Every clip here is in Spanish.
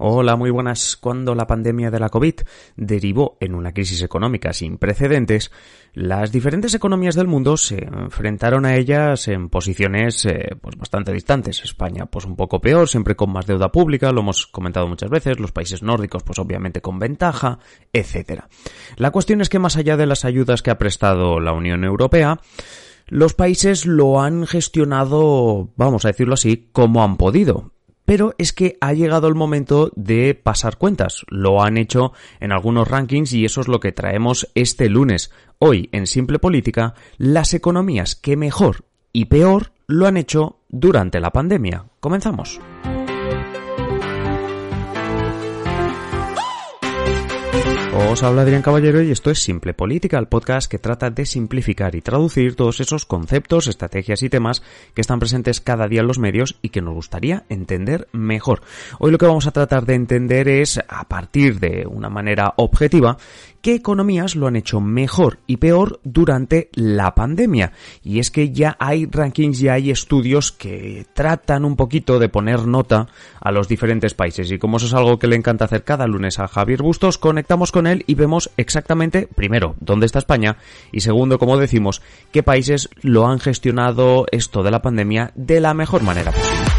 Hola, muy buenas. Cuando la pandemia de la COVID derivó en una crisis económica sin precedentes, las diferentes economías del mundo se enfrentaron a ellas en posiciones eh, pues bastante distantes. España pues un poco peor, siempre con más deuda pública, lo hemos comentado muchas veces, los países nórdicos pues obviamente con ventaja, etcétera. La cuestión es que más allá de las ayudas que ha prestado la Unión Europea, los países lo han gestionado, vamos a decirlo así, como han podido pero es que ha llegado el momento de pasar cuentas. Lo han hecho en algunos rankings y eso es lo que traemos este lunes. Hoy, en Simple Política, las economías que mejor y peor lo han hecho durante la pandemia. Comenzamos. Os habla Adrián Caballero y esto es Simple Política, el podcast que trata de simplificar y traducir todos esos conceptos, estrategias y temas que están presentes cada día en los medios y que nos gustaría entender mejor. Hoy lo que vamos a tratar de entender es, a partir de una manera objetiva, qué economías lo han hecho mejor y peor durante la pandemia. Y es que ya hay rankings, ya hay estudios que tratan un poquito de poner nota a los diferentes países. Y como eso es algo que le encanta hacer cada lunes a Javier Bustos, conectamos con él y vemos exactamente, primero, dónde está España y segundo, como decimos, qué países lo han gestionado esto de la pandemia de la mejor manera posible.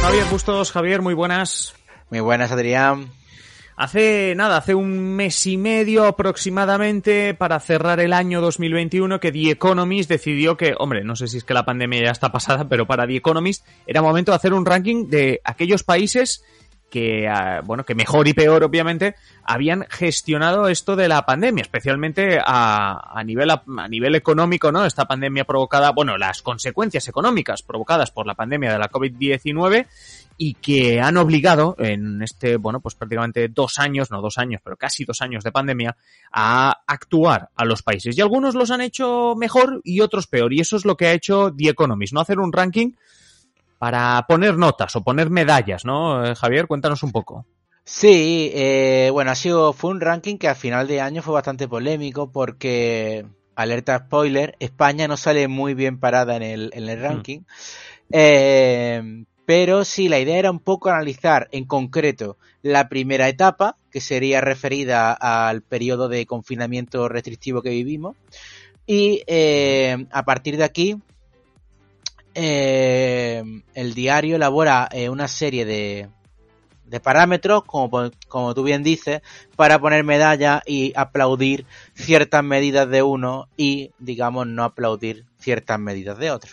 Javier Bustos, Javier, muy buenas. Muy buenas, Adrián. Hace nada, hace un mes y medio aproximadamente para cerrar el año 2021 que The Economist decidió que, hombre, no sé si es que la pandemia ya está pasada, pero para The Economist era momento de hacer un ranking de aquellos países que, ah, bueno, que mejor y peor, obviamente, habían gestionado esto de la pandemia, especialmente a, a nivel, a, nivel económico, ¿no? Esta pandemia provocada, bueno, las consecuencias económicas provocadas por la pandemia de la COVID-19 y que han obligado en este, bueno, pues prácticamente dos años, no dos años, pero casi dos años de pandemia, a actuar a los países. Y algunos los han hecho mejor y otros peor. Y eso es lo que ha hecho The Economist, ¿no? Hacer un ranking para poner notas o poner medallas, ¿no? Eh, Javier, cuéntanos un poco. Sí, eh, bueno, ha sido, fue un ranking que a final de año fue bastante polémico porque, alerta spoiler, España no sale muy bien parada en el, en el ranking. Mm. Eh, pero sí, la idea era un poco analizar en concreto la primera etapa, que sería referida al periodo de confinamiento restrictivo que vivimos, y eh, a partir de aquí eh, el diario elabora eh, una serie de, de parámetros, como, como tú bien dices, para poner medalla y aplaudir ciertas medidas de uno y, digamos, no aplaudir ciertas medidas de otro.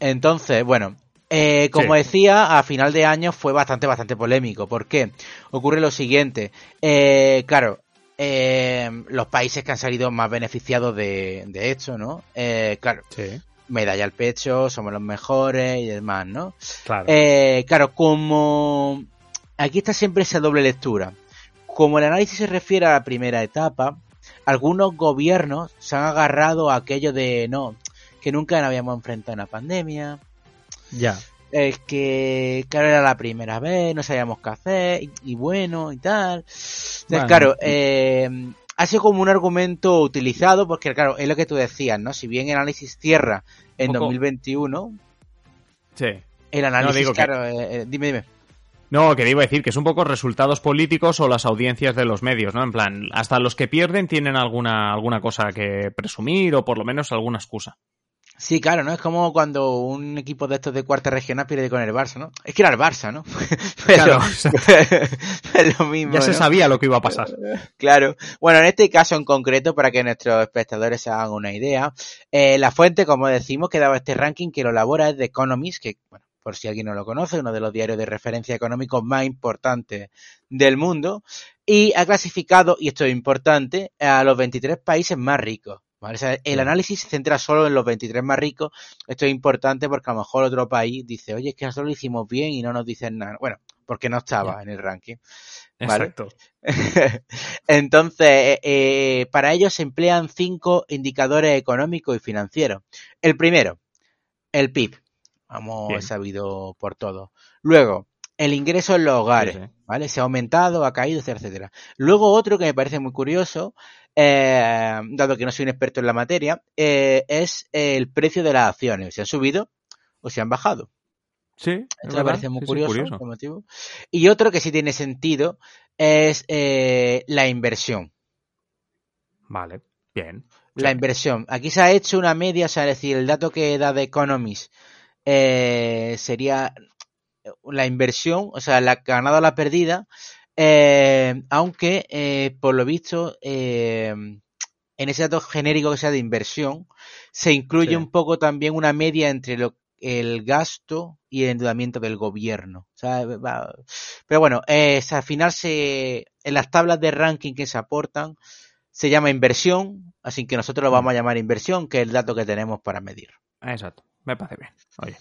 entonces, bueno, eh, como sí. decía, a final de año fue bastante, bastante polémico. ¿Por qué? Ocurre lo siguiente. Eh, claro, eh, los países que han salido más beneficiados de, de esto, ¿no? Eh, claro, sí. Medalla al pecho, somos los mejores y demás, ¿no? Claro. Eh, claro, como aquí está siempre esa doble lectura. Como el análisis se refiere a la primera etapa, algunos gobiernos se han agarrado a aquello de no, que nunca nos habíamos enfrentado a una pandemia, ya. Es que, claro, era la primera vez, no sabíamos qué hacer, y, y bueno, y tal. Entonces, bueno, claro, eh, ha sido como un argumento utilizado, porque, claro, es lo que tú decías, ¿no? Si bien el análisis cierra en poco... 2021, sí. el análisis, no, digo claro, que... eh, dime, dime. No, que iba a decir que es un poco resultados políticos o las audiencias de los medios, ¿no? En plan, hasta los que pierden tienen alguna, alguna cosa que presumir o por lo menos alguna excusa. Sí, claro, ¿no? Es como cuando un equipo de estos de cuarta regional pierde con el Barça, ¿no? Es que era el Barça, ¿no? Pero, claro, es lo mismo. Ya se ¿no? sabía lo que iba a pasar. Claro. Bueno, en este caso en concreto, para que nuestros espectadores se hagan una idea, eh, la fuente, como decimos, que daba este ranking que lo elabora es The Economist, que, bueno, por si alguien no lo conoce, uno de los diarios de referencia económicos más importantes del mundo, y ha clasificado, y esto es importante, a los 23 países más ricos el análisis se centra solo en los 23 más ricos. Esto es importante porque a lo mejor otro país dice, oye, es que nosotros lo hicimos bien y no nos dicen nada. Bueno, porque no estaba en el ranking. Exacto. Entonces, eh, eh, para ello se emplean cinco indicadores económicos y financieros. El primero, el PIB. Vamos, sabido por todo. Luego, el ingreso en los hogares, ¿vale? Se ha aumentado, ha caído, etcétera, etcétera. Luego otro que me parece muy curioso, eh, dado que no soy un experto en la materia, es el precio de las acciones. ¿Se han subido o se han bajado? Sí, Esto me parece muy curioso. Y otro que sí tiene sentido es eh, la inversión. Vale, bien. La inversión. Aquí se ha hecho una media, o sea, es decir, el dato que da de Economist eh, sería la inversión, o sea, la ganada o la perdida, eh, aunque por lo visto en ese dato genérico que sea de inversión se incluye un poco también una media entre lo el gasto y el endeudamiento del gobierno. pero bueno, al final se, en las tablas de ranking que se aportan se llama inversión, así que nosotros lo vamos a mm. llamar inversión, que es el dato que tenemos para medir. Exacto, me parece bien. Oye,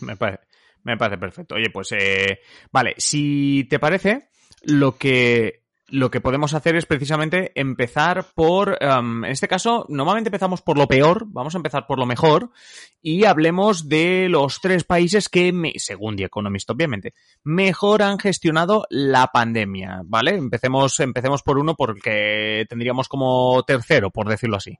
me parece, me parece perfecto. Oye, pues eh, vale, si te parece, lo que lo que podemos hacer es precisamente empezar por, em, en este caso, normalmente empezamos por lo peor, vamos a empezar por lo mejor y hablemos de los tres países que, según The Economist, obviamente, mejor han gestionado la pandemia, ¿vale? Empecemos, empecemos por uno porque tendríamos como tercero, por decirlo así.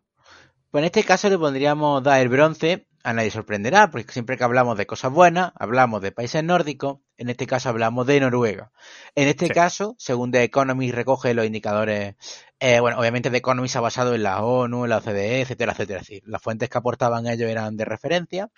Pues en este caso le pondríamos dar el bronce a nadie sorprenderá, porque siempre que hablamos de cosas buenas, hablamos de países nórdicos, en este caso hablamos de Noruega. En este caso, según The Economist recoge los indicadores, eh, bueno, obviamente The Economist se ha basado en la ONU, en la OCDE, etcétera, etcétera. Es decir, las fuentes que aportaban ellos eran de referencia.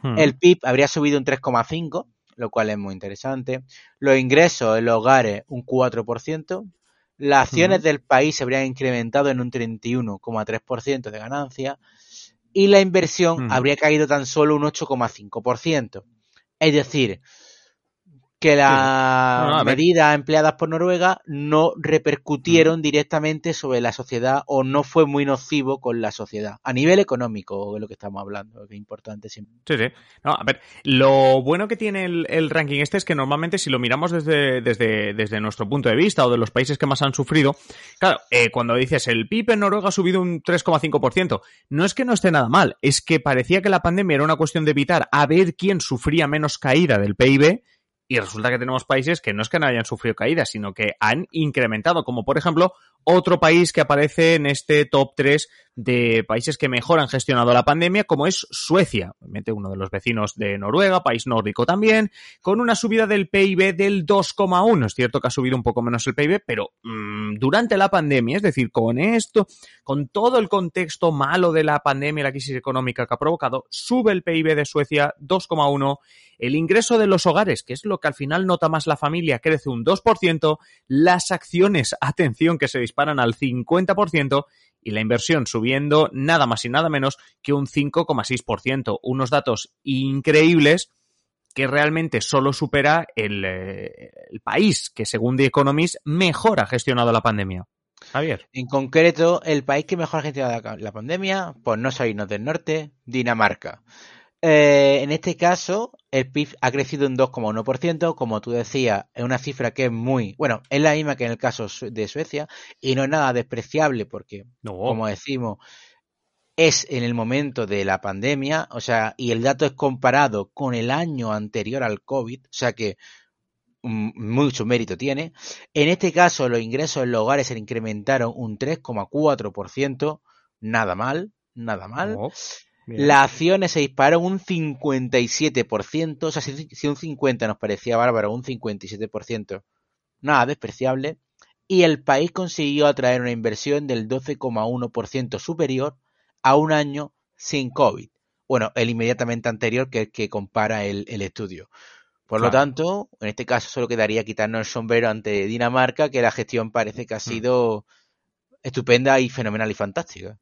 Hmm. El PIB habría subido un 3,5, lo cual es muy interesante. Los ingresos en los hogares un 4%. Las acciones hmm. del país se habrían incrementado en un 31,3% de ganancia y la inversión habría caído tan solo un 8,5%. Es decir, que las medidas empleadas por Noruega no repercutieron directamente sobre la sociedad o no fue muy nocivo con la sociedad a nivel económico de lo que estamos hablando que es importante siempre. Sí sí. No, a ver lo bueno que tiene el, ranking este es que normalmente si lo miramos desde, desde, desde nuestro punto de vista o de los países que más han sufrido claro eh, cuando dices el PIB en Noruega ha subido un 3,5% no es que no esté nada mal es que parecía que la pandemia era una cuestión de evitar a ver quién sufría menos caída del PIB y resulta que tenemos países que no es que no hayan sufrido caídas, sino que han incrementado, como por ejemplo otro país que aparece en este top 3 de países que mejor han gestionado la pandemia, como es Suecia, obviamente uno de los vecinos de Noruega, país nórdico también, con una subida del PIB del 2,1. Es cierto que ha subido un poco menos el PIB, pero mmm, durante la pandemia, es decir, con esto, con todo el contexto malo de la pandemia la crisis económica que ha provocado, sube el PIB de Suecia 2,1. El ingreso de los hogares, que es lo que al final nota más la familia, crece un 2%. Las acciones, atención, que se disparan al 50% y la inversión subiendo nada más y nada menos que un 5,6%. Unos datos increíbles que realmente solo supera el, eh, el, país que, según The Economist, mejor ha gestionado la pandemia. Javier. En concreto, el país que mejor ha gestionado la pandemia, pues no soy del norte, Dinamarca. Eh, en este caso, el PIB ha crecido un 2,1%, como tú decías, es una cifra que es muy, bueno, es la misma que en el caso de Suecia y no es nada despreciable porque, como decimos, es en el momento de la pandemia, o sea, y el dato es comparado con el año anterior al COVID, o sea que mm, mucho mérito tiene. En este caso, los ingresos en los hogares se incrementaron un 3,4%, nada mal, nada mal. Las acciones se dispararon un 57%, o sea, si, un 50 nos parecía bárbaro, un 57%, nada despreciable, y el país consiguió atraer una inversión del 12,1% superior a un año sin COVID. Bueno, el inmediatamente anterior que, que compara el, estudio. Por lo tanto, en este caso solo quedaría quitarnos el sombrero ante Dinamarca, que la gestión parece que ha mm. sido estupenda y fenomenal y fantástica.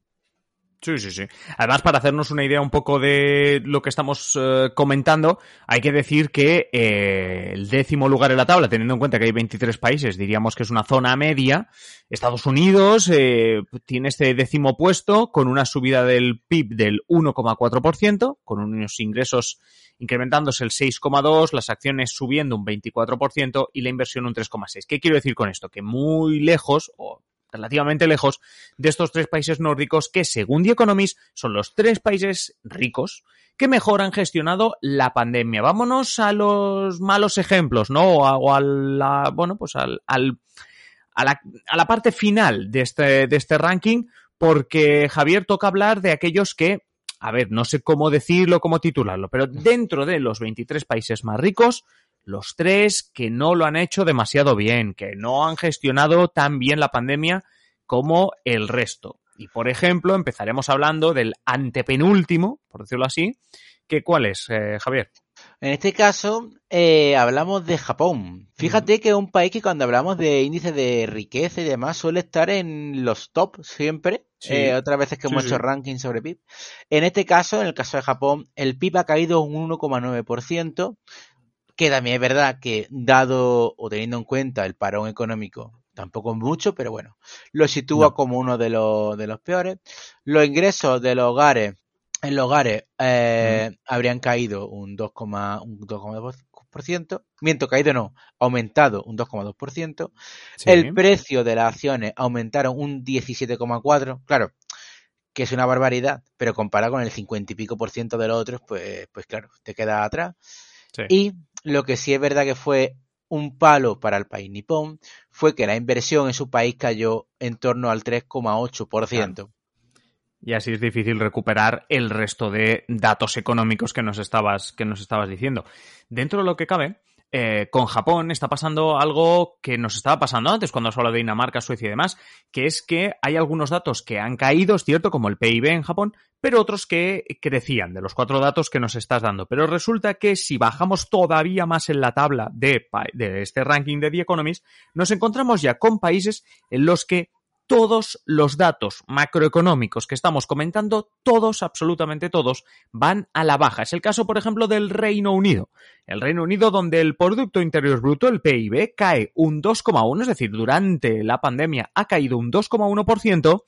Sí, sí, sí. Además, para hacernos una idea un poco de lo que estamos eh, comentando, hay que decir que eh, el décimo lugar en la tabla, teniendo en cuenta que hay 23 países, diríamos que es una zona media. Estados Unidos eh, tiene este décimo puesto con una subida del PIB del 1,4%, con unos ingresos incrementándose el 6,2%, las acciones subiendo un 24% y la inversión un 3,6%. ¿Qué quiero decir con esto? Que muy lejos, o relativamente lejos de estos tres países nórdicos que, según The Economist, son los tres países ricos que mejor han gestionado la pandemia. Vámonos a los malos ejemplos, ¿no? O a, la, bueno, pues al, a, la, a la parte final de este, de este ranking, porque Javier toca hablar de aquellos que, a ver, no sé cómo decirlo, cómo titularlo, pero dentro de los 23 países más ricos, los tres que no lo han hecho demasiado bien, que no han gestionado tan bien la pandemia como el resto. Y por ejemplo, empezaremos hablando del antepenúltimo, por decirlo así, que cuál es, eh, Javier. En este caso, eh, hablamos de Japón. Fíjate que es un país que cuando hablamos de índice de riqueza y demás suele estar en los top siempre. Eh, otras veces que hemos hecho ranking sobre PIB. En este caso, en el caso de Japón, el PIB ha caído un 1,9%, que también es verdad que dado o teniendo en cuenta el parón económico, tampoco mucho, pero bueno, lo sitúa como uno de los, de los peores. Los ingresos de los hogares en los hogares eh, habrían caído un 2,2%, miento, caído no, aumentado un 2,2%. El precio de las acciones aumentaron un 17,4%, claro, que es una barbaridad, pero comparado con el 50 y pico por ciento de los otros, pues, pues claro, te queda atrás. Y lo que sí es verdad que fue un palo para el país nipón fue que la inversión en su país cayó en torno al 3,8%. Y así es difícil recuperar el resto de datos económicos que nos estabas, que nos estabas diciendo. Dentro de lo que cabe, eh, con Japón está pasando algo que nos estaba pasando antes cuando se habla de Dinamarca, Suecia y demás, que es que hay algunos datos que han caído, es cierto, como el PIB en Japón, pero otros que crecían, de los cuatro datos que nos estás dando. Pero resulta que si bajamos todavía más en la tabla de, de este ranking de The Economist, nos encontramos ya con países en los que todos los datos macroeconómicos que estamos comentando, todos, absolutamente todos, van a la baja. Es el caso, por ejemplo, del Reino Unido. El Reino Unido donde el Producto Interior Bruto, el PIB, cae un 2,1, es decir, durante la pandemia ha caído un 2,1%,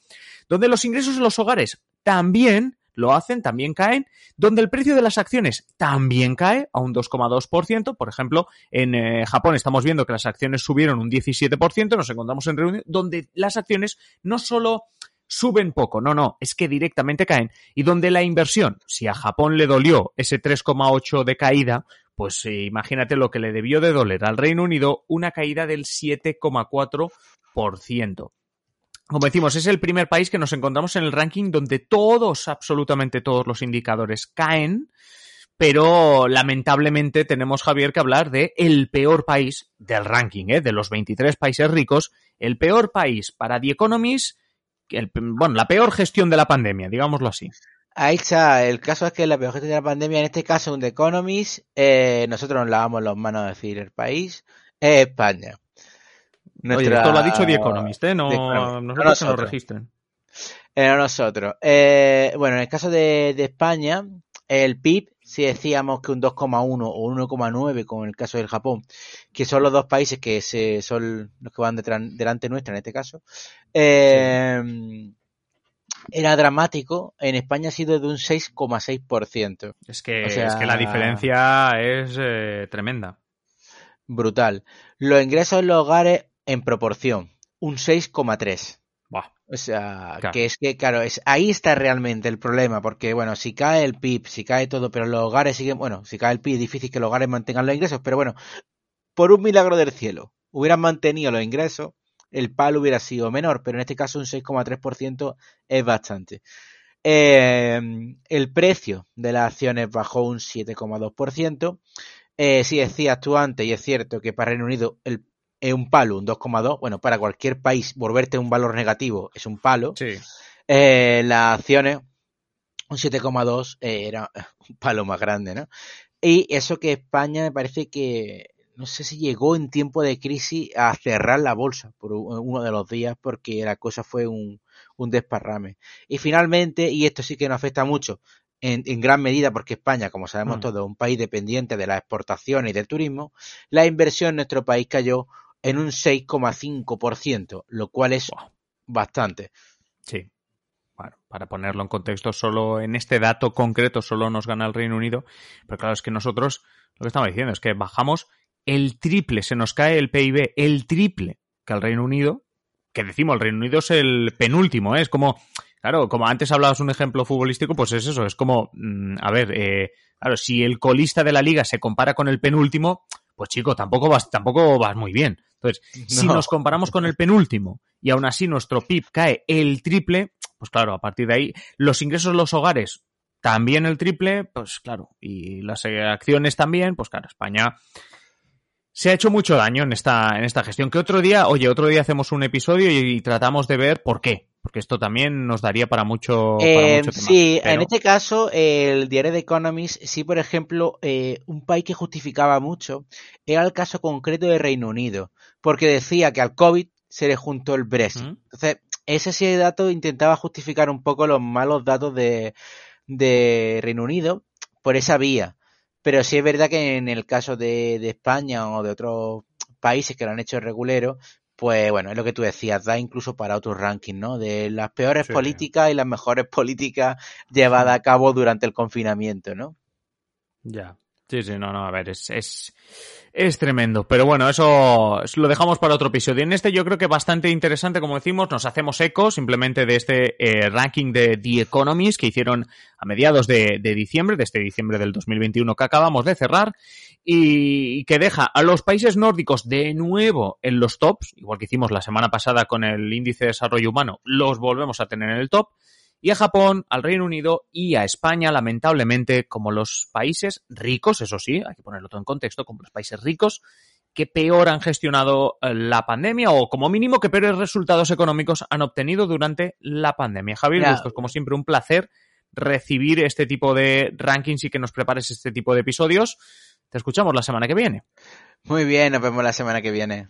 donde los ingresos de los hogares también lo hacen, también caen, donde el precio de las acciones también cae a un 2,2%. Por ejemplo, en eh, Japón estamos viendo que las acciones subieron un 17%, nos encontramos en reunión donde las acciones no solo suben poco, no, no, es que directamente caen. Y donde la inversión, si a Japón le dolió ese 3,8 de caída, pues eh, imagínate lo que le debió de doler al Reino Unido, una caída del 7,4%. Como decimos, es el primer país que nos encontramos en el ranking donde todos, absolutamente todos los indicadores caen, pero lamentablemente tenemos, Javier, que hablar de el peor país del ranking, ¿eh? de los 23 países ricos, el peor país para The Economist, bueno, la peor gestión de la pandemia, digámoslo así. Ahí está, el caso es que la peor gestión de la pandemia, en este caso un The Economist, eh, nosotros nos lavamos las manos a decir el país, es España. Oye, esto lo ha dicho The Economist, ¿eh? No, nosotros no, nos registren. Eh, nosotros. Eh, bueno, en el caso de, España, el PIB, si decíamos que un 2,1 o un 1,9, como en el caso del Japón, que son los dos países que se, son los que van delante nuestra en este caso, eh, era dramático. En España ha sido de un 6,6%. Es que, es que la diferencia es tremenda. Brutal. Los ingresos en los hogares en proporción, un 6,3. O sea, que es que, claro, es, ahí está realmente el problema, porque, bueno, si cae el PIB, si cae todo, pero los hogares siguen, bueno, si cae el PIB, es difícil que los hogares mantengan los ingresos, pero bueno, por un milagro del cielo, hubieran mantenido los ingresos, el palo hubiera sido menor, pero en este caso un 6,3% es bastante. Em, el precio de las acciones bajó un 7,2%. Eh, si decías tú antes, y es cierto que para Reino Unido el es un palo, un 2,2. Bueno, para cualquier país volverte un valor negativo es un palo. Sí. Eh, las acciones, un 7,2 eh, era un palo más grande, ¿no? Y eso que España me parece que, no sé si llegó en tiempo de crisis a cerrar la bolsa por uno de los días porque la cosa fue un, un desparrame. Y finalmente, y esto sí que nos afecta mucho, en, gran medida porque España, como sabemos mm. todos, es un país dependiente de las exportaciones y del turismo, la inversión en nuestro país cayó en un 6,5%, lo cual es bastante. Sí. Bueno, para ponerlo en contexto, solo en este dato concreto solo nos gana el Reino Unido, pero claro, es que nosotros lo que estamos diciendo es que bajamos el triple, se nos cae el PIB el triple que el Reino Unido, que decimos, el Reino Unido es el penúltimo, ¿eh? es como, claro, como antes hablabas un ejemplo futbolístico, pues es eso, es como, mm, a ver, eh, claro, si el colista de la liga se compara con el penúltimo, pues chico, tampoco vas, tampoco vas muy bien. Entonces, si nos comparamos con el penúltimo y aún así nuestro PIB cae el triple, pues claro, a partir de ahí, los ingresos de los hogares también el triple, pues claro, y las acciones también, pues claro, España se ha hecho mucho daño en esta, en esta gestión. Que otro día, oye, otro día hacemos un episodio y, tratamos de ver por qué. Porque esto también nos daría para mucho, eh, Sí, en este caso, el diario de Economist, sí, por ejemplo, eh, un país que justificaba mucho era el caso concreto de Reino Unido. Porque decía que al COVID se le juntó el Brexit. Entonces, ese sí dato intentaba justificar un poco los malos datos de, de Reino Unido por esa vía. Pero sí es verdad que en el caso de, España o de otros países que lo han hecho regulero, pues bueno, es lo que tú decías, da incluso para otros rankings, ¿no? De las peores políticas y las mejores políticas llevadas a cabo durante el confinamiento, ¿no? Ya. Sí, sí, no, no, a ver, es, es, es tremendo. Pero bueno, eso lo dejamos para otro episodio. En este yo creo que bastante interesante, como decimos, nos hacemos eco simplemente de este eh, ranking de The Economist que hicieron a mediados de, diciembre, de este diciembre del 2021 que acabamos de cerrar, y que deja a los países nórdicos de nuevo en los tops, igual que hicimos la semana pasada con el índice de desarrollo humano, los volvemos a tener en el top y a Japón, al Reino Unido y a España, lamentablemente, como los países ricos, eso sí, hay que ponerlo todo en contexto, como los países ricos que peor han gestionado eh, la pandemia o como mínimo que peores resultados económicos han obtenido durante la pandemia. Javier, es como siempre un placer recibir este tipo de rankings y que nos prepares este tipo de episodios. Te escuchamos la semana que viene. Muy bien, nos vemos la semana que viene.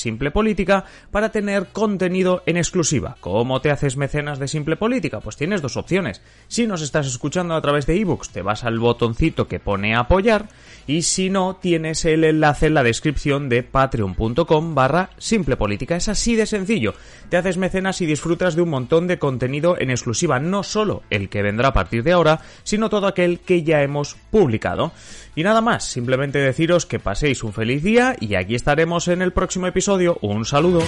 Simple Política para tener contenido en exclusiva. ¿Cómo te haces mecenas de Simple Política? Pues tienes dos opciones. Si nos estás escuchando a través de ebooks, te vas al botoncito que pone apoyar y si no, tienes el enlace en la descripción de patreon.com barra Simple Política. Es así de sencillo. Te haces mecenas y disfrutas de un montón de contenido en exclusiva, no solo el que vendrá a partir de ahora, sino todo aquel que ya hemos publicado. Y nada más, simplemente deciros que paséis un feliz día y aquí estaremos en el próximo Un saludo.